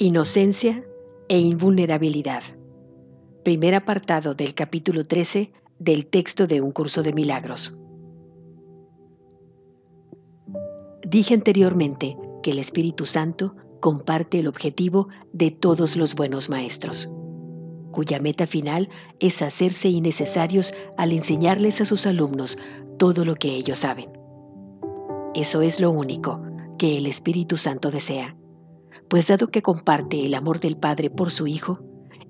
Inocencia e invulnerabilidad. Primer apartado del capítulo 13 del texto de Un curso de milagros. Dije anteriormente que el Espíritu Santo comparte el objetivo de todos los buenos maestros, cuya meta final es hacerse innecesarios al enseñarles a sus alumnos todo lo que ellos saben. Eso es lo único que el Espíritu Santo desea pues dado que comparte el amor del Padre por su Hijo,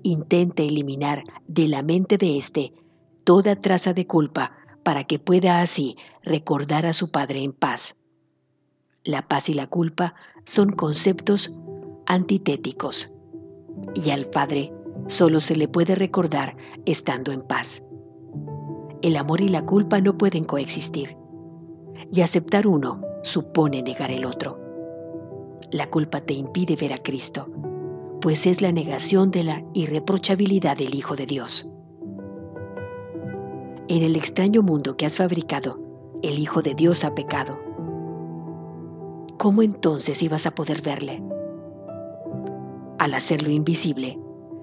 intenta eliminar de la mente de éste toda traza de culpa para que pueda así recordar a su Padre en paz. La paz y la culpa son conceptos antitéticos y al Padre solo se le puede recordar estando en paz. El amor y la culpa no pueden coexistir y aceptar uno supone negar el otro. La culpa te impide ver a Cristo, pues es la negación de la irreprochabilidad del Hijo de Dios. En el extraño mundo que has fabricado, el Hijo de Dios ha pecado. ¿Cómo entonces ibas a poder verle? Al hacerlo invisible,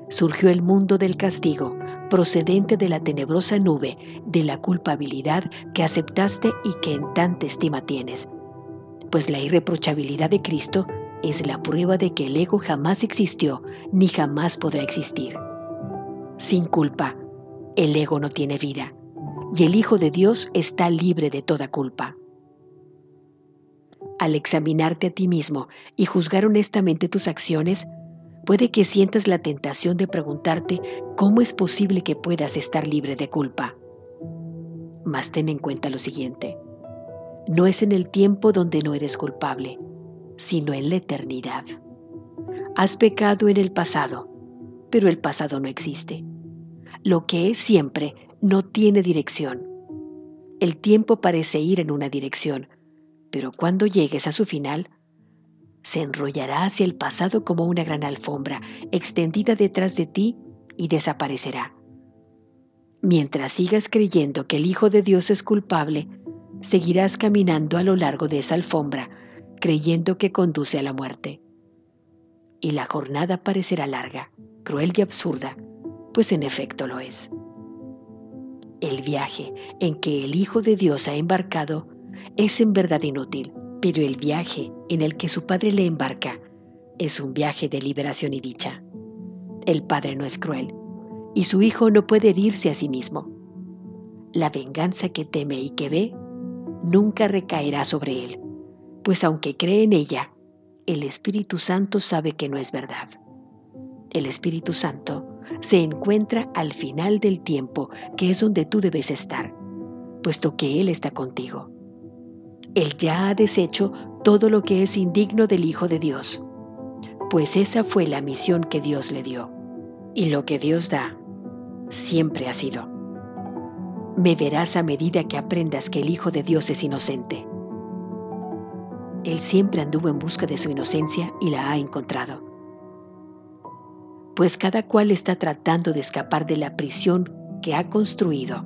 surgió el mundo del castigo procedente de la tenebrosa nube de la culpabilidad que aceptaste y que en tanta estima tienes, pues la irreprochabilidad de Cristo es la prueba de que el ego jamás existió ni jamás podrá existir. Sin culpa, el ego no tiene vida y el Hijo de Dios está libre de toda culpa. Al examinarte a ti mismo y juzgar honestamente tus acciones, puede que sientas la tentación de preguntarte cómo es posible que puedas estar libre de culpa. Mas ten en cuenta lo siguiente. No es en el tiempo donde no eres culpable, sino en la eternidad. Has pecado en el pasado, pero el pasado no existe. Lo que es siempre no tiene dirección. El tiempo parece ir en una dirección, pero cuando llegues a su final, se enrollará hacia el pasado como una gran alfombra extendida detrás de ti y desaparecerá. Mientras sigas creyendo que el Hijo de Dios es culpable, seguirás caminando a lo largo de esa alfombra creyendo que conduce a la muerte. Y la jornada parecerá larga, cruel y absurda, pues en efecto lo es. El viaje en que el Hijo de Dios ha embarcado es en verdad inútil, pero el viaje en el que su Padre le embarca es un viaje de liberación y dicha. El Padre no es cruel y su Hijo no puede herirse a sí mismo. La venganza que teme y que ve nunca recaerá sobre él, pues aunque cree en ella, el Espíritu Santo sabe que no es verdad. El Espíritu Santo se encuentra al final del tiempo, que es donde tú debes estar, puesto que Él está contigo. Él ya ha deshecho todo lo que es indigno del Hijo de Dios, pues esa fue la misión que Dios le dio. Y lo que Dios da siempre ha sido. Me verás a medida que aprendas que el Hijo de Dios es inocente él siempre anduvo en busca de su inocencia y la ha encontrado. Pues cada cual está tratando de escapar de la prisión que ha construido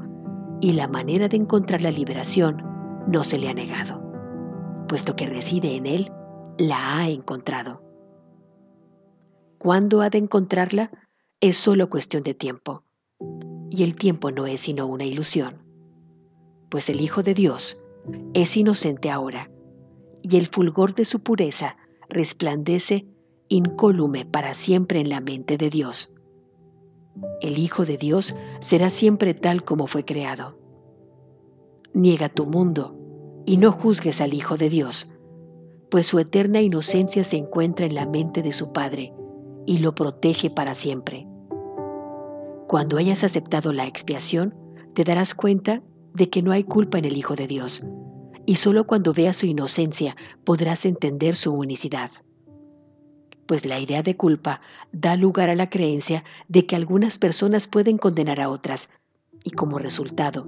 y la manera de encontrar la liberación no se le ha negado, puesto que reside en él, la ha encontrado. ¿Cuándo ha de encontrarla? Es solo cuestión de tiempo. Y el tiempo no es sino una ilusión, pues el Hijo de Dios es inocente ahora y el fulgor de su pureza resplandece incólume para siempre en la mente de Dios. El Hijo de Dios será siempre tal como fue creado. Niega tu mundo y no juzgues al Hijo de Dios, pues su eterna inocencia se encuentra en la mente de su Padre y lo protege para siempre. Cuando hayas aceptado la expiación, te darás cuenta de que no hay culpa en el Hijo de Dios, y solo cuando veas su inocencia podrás entender su unicidad. Pues la idea de culpa da lugar a la creencia de que algunas personas pueden condenar a otras y como resultado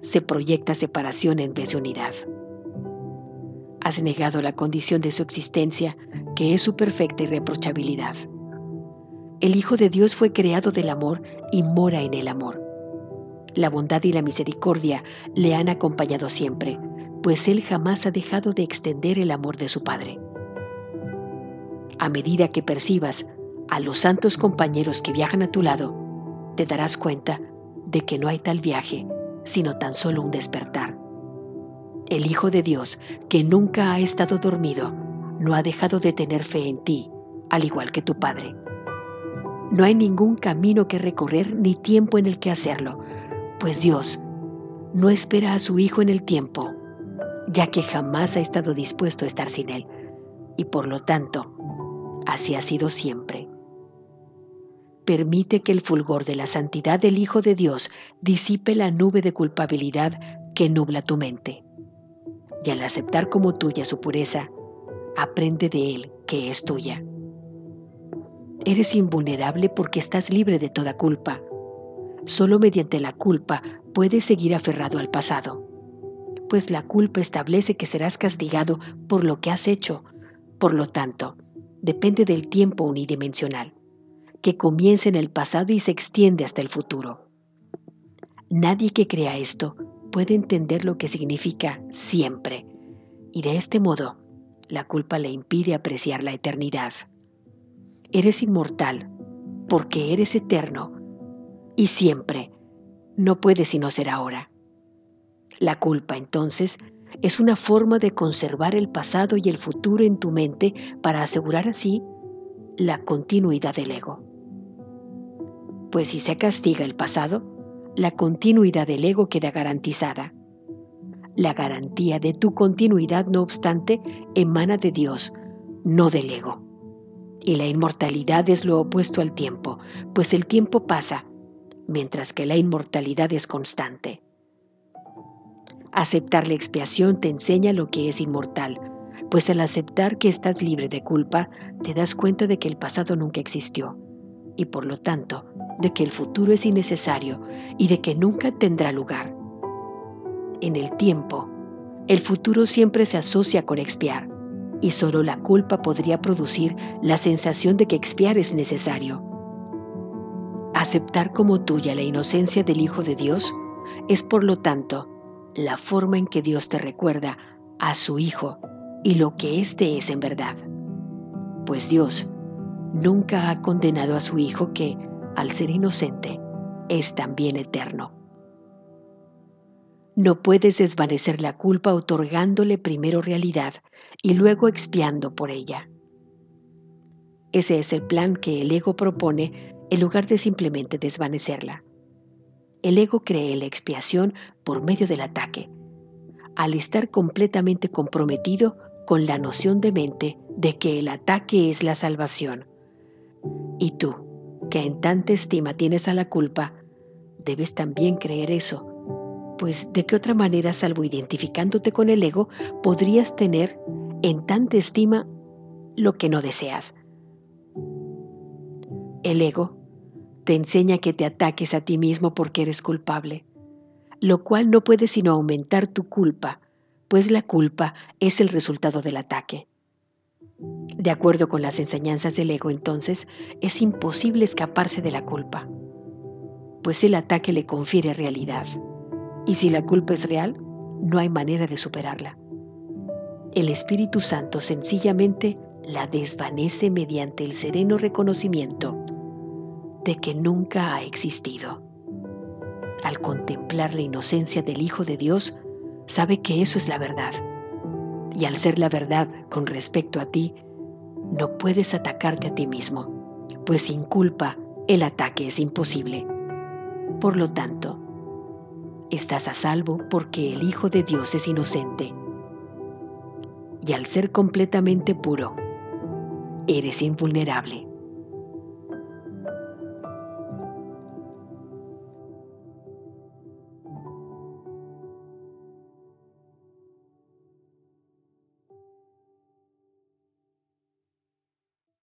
se proyecta separación en vez de unidad. Has negado la condición de su existencia, que es su perfecta irreprochabilidad. El Hijo de Dios fue creado del amor y mora en el amor. La bondad y la misericordia le han acompañado siempre, pues Él jamás ha dejado de extender el amor de su Padre. A medida que percibas a los santos compañeros que viajan a tu lado, te darás cuenta de que no hay tal viaje, sino tan solo un despertar. El Hijo de Dios, que nunca ha estado dormido, no ha dejado de tener fe en ti, al igual que tu Padre. No hay ningún camino que recorrer ni tiempo en el que hacerlo, pues Dios no espera a su Hijo en el tiempo, ya que jamás ha estado dispuesto a estar sin Él, y por lo tanto, así ha sido siempre. Permite que el fulgor de la santidad del Hijo de Dios disipe la nube de culpabilidad que nubla tu mente. Y al aceptar como tuya su pureza, aprende de Él que es tuya. Eres invulnerable porque estás libre de toda culpa. Solo mediante la culpa puedes seguir aferrado al pasado, pues la culpa establece que serás castigado por lo que has hecho. Por lo tanto, depende del tiempo unidimensional, que comienza en el pasado y se extiende hasta el futuro. Nadie que crea esto puede entender lo que significa siempre, y de este modo, la culpa le impide apreciar la eternidad. Eres inmortal porque eres eterno y siempre. No puede sino ser ahora. La culpa, entonces, es una forma de conservar el pasado y el futuro en tu mente para asegurar así la continuidad del ego. Pues si se castiga el pasado, la continuidad del ego queda garantizada. La garantía de tu continuidad, no obstante, emana de Dios, no del ego. Y la inmortalidad es lo opuesto al tiempo, pues el tiempo pasa, mientras que la inmortalidad es constante. Aceptar la expiación te enseña lo que es inmortal, pues al aceptar que estás libre de culpa, te das cuenta de que el pasado nunca existió, y por lo tanto, de que el futuro es innecesario y de que nunca tendrá lugar. En el tiempo, el futuro siempre se asocia con expiar, y solo la culpa podría producir la sensación de que expiar es necesario. Aceptar como tuya la inocencia del Hijo de Dios es por lo tanto la forma en que Dios te recuerda a su Hijo y lo que éste es en verdad. Pues Dios nunca ha condenado a su Hijo que, al ser inocente, es también eterno. No puedes desvanecer la culpa otorgándole primero realidad y luego expiando por ella. Ese es el plan que el ego propone en lugar de simplemente desvanecerla. El ego cree la expiación por medio del ataque, al estar completamente comprometido con la noción de mente de que el ataque es la salvación. Y tú, que en tanta estima tienes a la culpa, debes también creer eso, pues de qué otra manera, salvo identificándote con el ego, podrías tener en tanta estima lo que no deseas. El ego te enseña que te ataques a ti mismo porque eres culpable, lo cual no puede sino aumentar tu culpa, pues la culpa es el resultado del ataque. De acuerdo con las enseñanzas del ego, entonces, es imposible escaparse de la culpa, pues el ataque le confiere realidad. Y si la culpa es real, no hay manera de superarla el Espíritu Santo sencillamente la desvanece mediante el sereno reconocimiento de que nunca ha existido. Al contemplar la inocencia del Hijo de Dios, sabe que eso es la verdad. Y al ser la verdad con respecto a ti, no puedes atacarte a ti mismo, pues sin culpa el ataque es imposible. Por lo tanto, estás a salvo porque el Hijo de Dios es inocente y al ser completamente puro, eres invulnerable.